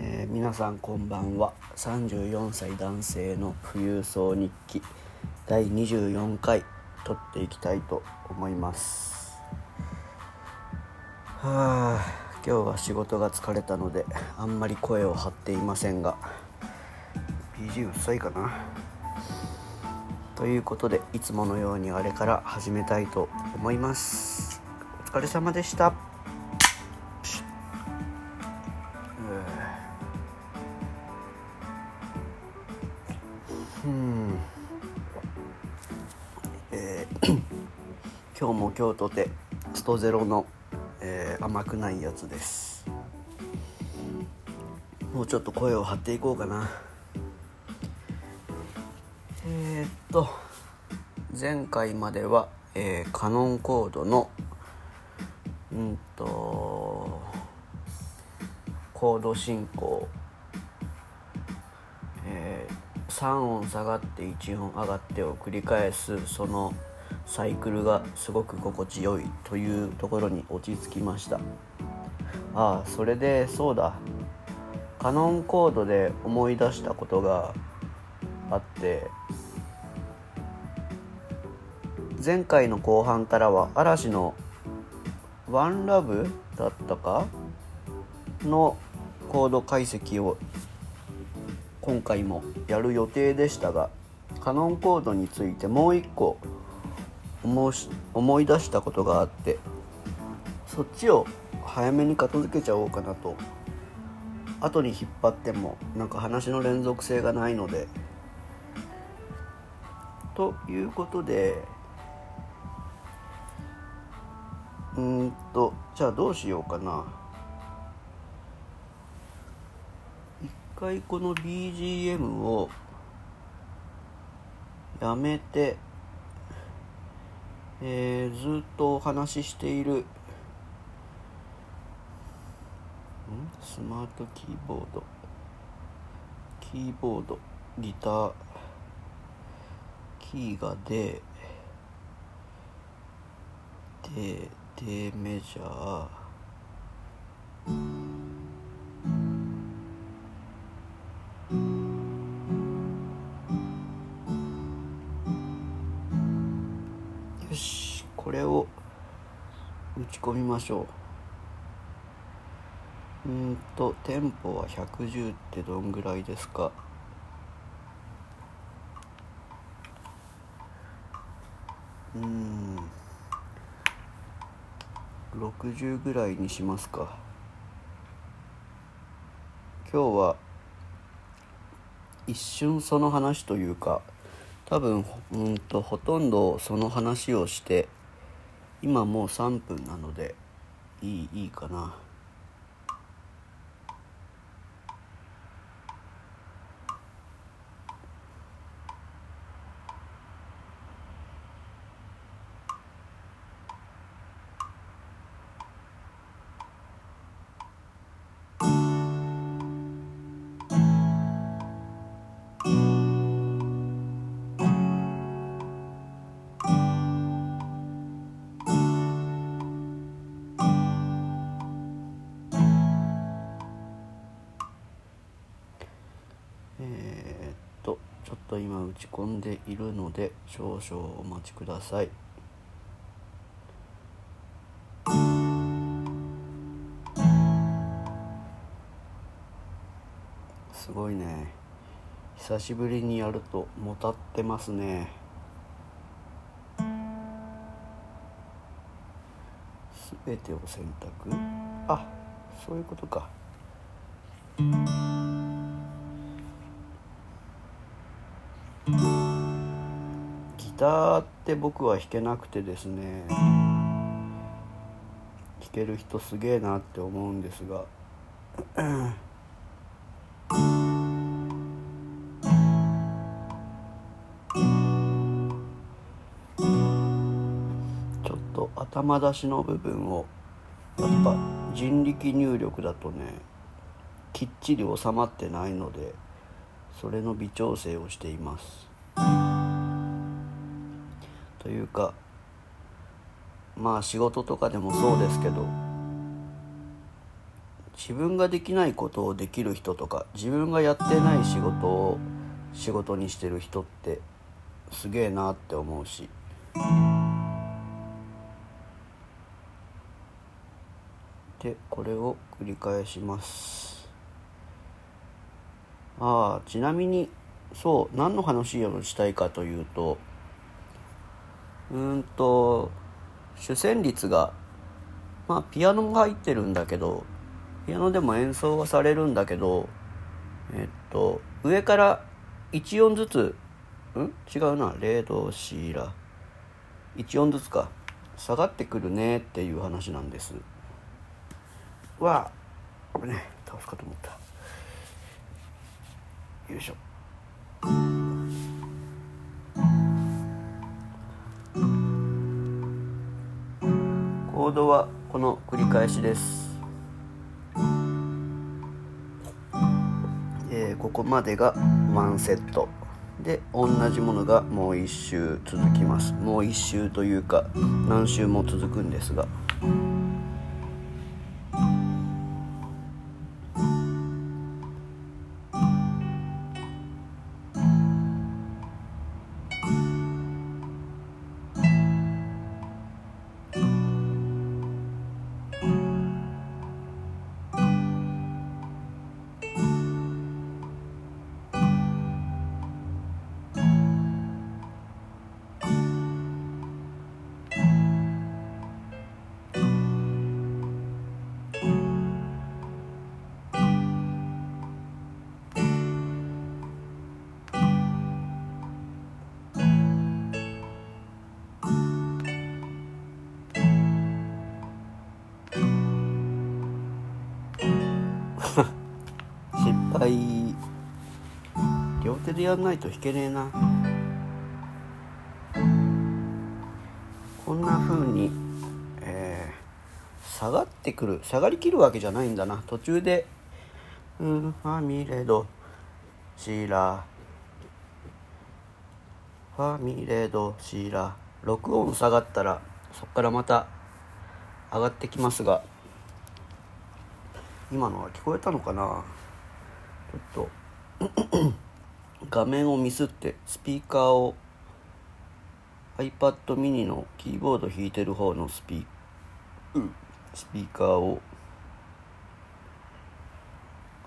えー皆さんこんばんは。34歳男性の富裕層日記。第24回撮っていきたいと思います。はあ今日は仕事が疲れたのであんまり声を張っていませんが PG うっさいかな。ということでいつものようにあれから始めたいと思います。お疲れ様でした。今日も今日とてストゼロの、えー甘くないやつです。もうちょっと声を張っていこうかな。えーっと前回までは、えーカノンコードのうんとコード進行。えー3音下がって1音上がってを繰り返すそのサイクルがすごく心地よいというところに落ち着きました。ああそれでそうだ。カノンコードで思い出したことがあって前回の後半からは嵐の「ワンラブだったか？のコード解析を今回もやる予定でしたがカノンコードについてもう一個思し思い出したことがあってそっちを早めに片付けちゃおうかなと。後に引っ張ってもなんか話の連続性がないので。ということでうんとじゃあどうしようかな。一回この BGM をやめて、えーずっとお話ししている。ん？スマートキーボード。キーボード。ギター。キーがでででメジャー。れを打ち込みましょう。うんとテンポは110ってどんぐらいですか？うん。60ぐらいにしますか。今日は一瞬その話というか多分うんとほとんどその話をして今もう3分なのでいいいいかな。ち込んでいるので少々お待ちください。すごいね。久しぶりにやるともたってますね。すべてを選択。あそういうことか。ターって僕は弾けなくてですね。弾ける人すげえなって思うんですが。ちょっと頭出しの部分をやっぱ人力入力だとねきっちり収まってないのでそれの微調整をしています。というかまあ仕事とかでもそうですけど自分ができないことをできる人とか自分がやってない仕事を仕事にしてる人ってすげえなって思うし。でこれを繰り返します。ああちなみにそう何の話をしたいかというとうんと主旋律がまあピアノが入ってるんだけどピアノでも演奏はされるんだけどえっと上から1音ずつん？違うなレドシラ。1音ずつか。下がってくるねっていう話なんです。はね倒すかと思った。よいしょ。行動はこの繰り返しです。えー、ここまでが1セット。で同じものがもう1周続きます。もう1周というか何周も続くんですが。失敗両手でやんないと弾けねえな。こんな風に、えー、下がってくる下がりきるわけじゃないんだな。途中で「うんファミレドシーラファミレドシーラ」6音下がったらそこからまた上がってきますが今のは聞こえたのかな？ちょっと。画面をミスってスピーカーを iPad mini のキーボード弾いてる方のスピースピーカーを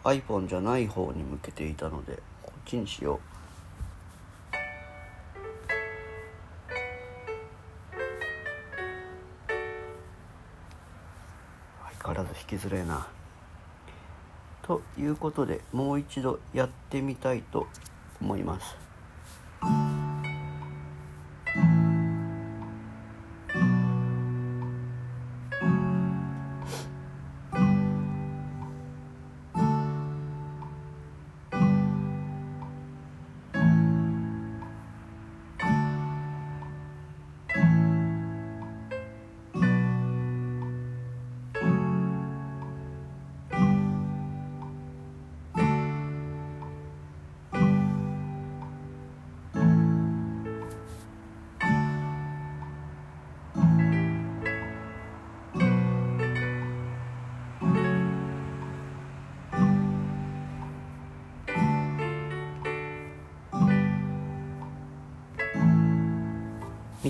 iPhone じゃない方に向けていたのでこっちにしよう。相変わらず弾きづれえな。ということでもう一度やってみたいと思います。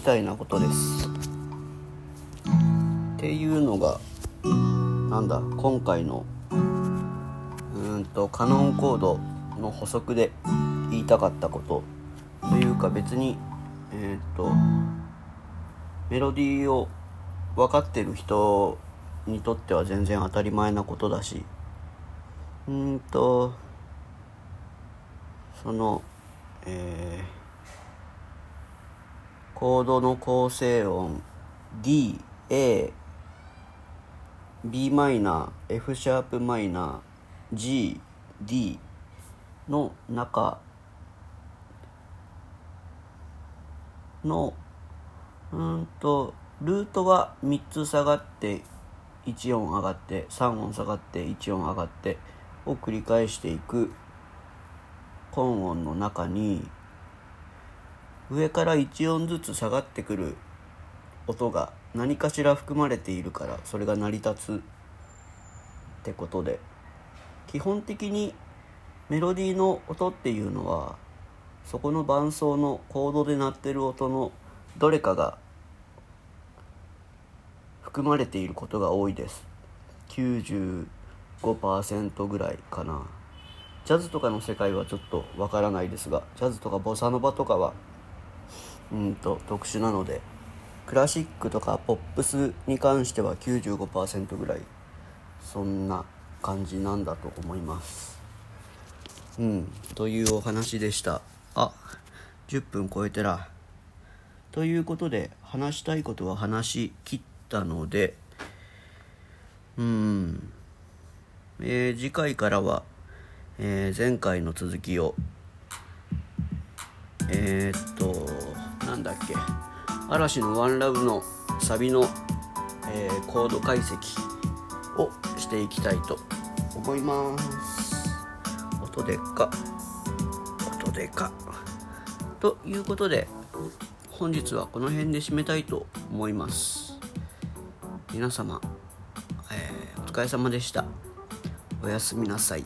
みたいなことです。っていうのがなんだ今回のうんとカノンコードの補足で言いたかったことというか別にえっ、とメロディーを分かってる人にとっては全然当たり前なことだしうんとそのえーコードの構成音 D、A、b マイナー F シャープマイナー G、D の中のうんとルートは3つ下がって1音上がって3音下がって1音上がってを繰り返していく根音の中に上から1音ずつ下がってくる音が何かしら含まれているからそれが成り立つってことで。基本的にメロディーの音っていうのはそこの伴奏のコードで鳴ってる音のどれかが含まれていることが多いです。95%ぐらいかな。ジャズとかの世界はちょっとわからないですがジャズとかボサノバとかはうんと特殊なのでクラシックとかポップスに関しては95%ぐらいそんな感じなんだと思います。うんというお話でした。あ10分超えてら。ということで話したいことは話し切ったのでうんえー、次回からは、えー、前回の続きをえー、っとだっけ？嵐の「ワンラブのサビの、えー、コード解析をしていきたいと思います。音でっか。音でか。ということで本日はこの辺で締めたいと思います。皆様、えー、お疲れ様でした。おやすみなさい。